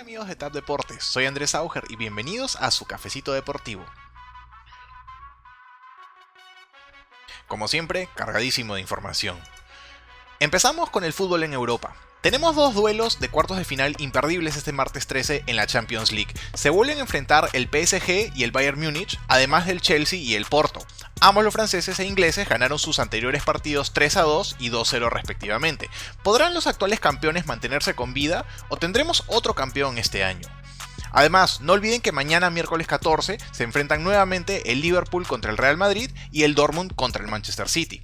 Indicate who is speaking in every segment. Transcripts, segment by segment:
Speaker 1: Amigos de TAP Deportes, soy Andrés Auger y bienvenidos a su cafecito deportivo. Como siempre, cargadísimo de información. Empezamos con el fútbol en Europa. Tenemos dos duelos de cuartos de final imperdibles este martes 13 en la Champions League. Se vuelven a enfrentar el PSG y el Bayern Múnich, además del Chelsea y el Porto. Ambos los franceses e ingleses ganaron sus anteriores partidos 3 a 2 y 2 0 respectivamente. ¿Podrán los actuales campeones mantenerse con vida o tendremos otro campeón este año? Además, no olviden que mañana miércoles 14 se enfrentan nuevamente el Liverpool contra el Real Madrid y el Dortmund contra el Manchester City.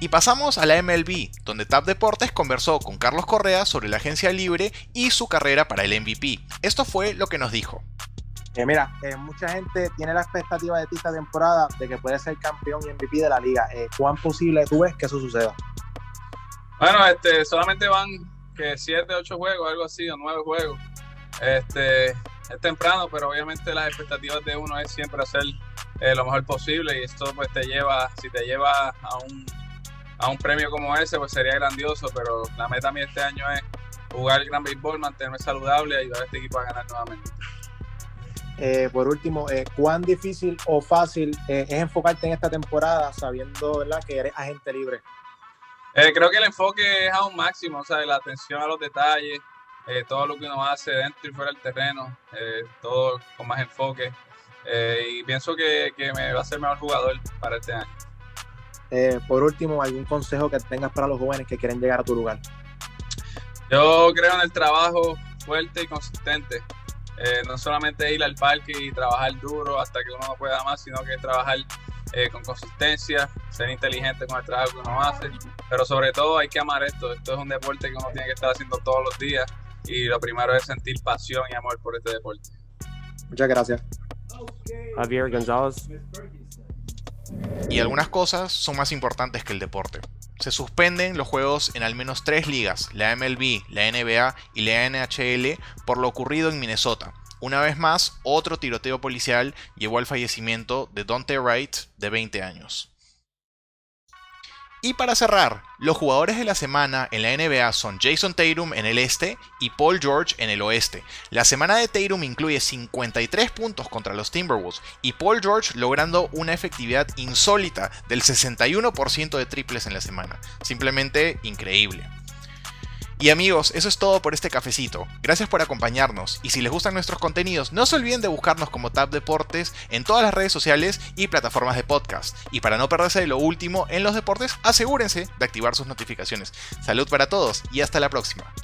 Speaker 1: Y pasamos a la MLB, donde TAP Deportes conversó con Carlos Correa sobre la agencia libre y su carrera para el MVP. Esto fue lo que nos dijo.
Speaker 2: Eh, mira, eh, mucha gente tiene la expectativa de ti esta temporada de que puede ser campeón y MVP de la liga. Eh, ¿Cuán posible tú ves que eso suceda?
Speaker 3: Bueno, este, solamente van que 7, 8 juegos, algo así, o 9 juegos. Este, es temprano, pero obviamente las expectativas de uno es siempre hacer lo mejor posible y esto pues te lleva, si te lleva a un a un premio como ese, pues sería grandioso, pero la meta mía este año es jugar el gran béisbol, mantenerme saludable y ayudar a este equipo a ganar nuevamente.
Speaker 2: Eh, por último, eh, ¿cuán difícil o fácil eh, es enfocarte en esta temporada sabiendo ¿verdad? que eres agente libre?
Speaker 3: creo que el enfoque es a un máximo, o sea, la atención a los detalles, todo lo que uno hace dentro y fuera del terreno, todo con más enfoque. y pienso que, que me va a ser mejor jugador para este año.
Speaker 2: Por último, ¿algún consejo que tengas para los jóvenes que quieren llegar a tu lugar?
Speaker 3: Yo creo en el trabajo fuerte y consistente. Eh, no solamente ir al parque y trabajar duro hasta que uno no pueda más, sino que trabajar eh, con consistencia, ser inteligente con el trabajo que uno hace. Pero sobre todo hay que amar esto. Esto es un deporte que uno tiene que estar haciendo todos los días y lo primero es sentir pasión y amor por este deporte.
Speaker 2: Muchas gracias.
Speaker 4: Javier González.
Speaker 1: Y algunas cosas son más importantes que el deporte. Se suspenden los juegos en al menos tres ligas, la MLB, la NBA y la NHL, por lo ocurrido en Minnesota. Una vez más, otro tiroteo policial llevó al fallecimiento de Dante Wright, de 20 años. Y para cerrar, los jugadores de la semana en la NBA son Jason Tatum en el este y Paul George en el oeste. La semana de Tatum incluye 53 puntos contra los Timberwolves y Paul George logrando una efectividad insólita del 61% de triples en la semana. Simplemente increíble. Y amigos, eso es todo por este cafecito. Gracias por acompañarnos y si les gustan nuestros contenidos, no se olviden de buscarnos como Tab Deportes en todas las redes sociales y plataformas de podcast. Y para no perderse de lo último en los deportes, asegúrense de activar sus notificaciones. Salud para todos y hasta la próxima.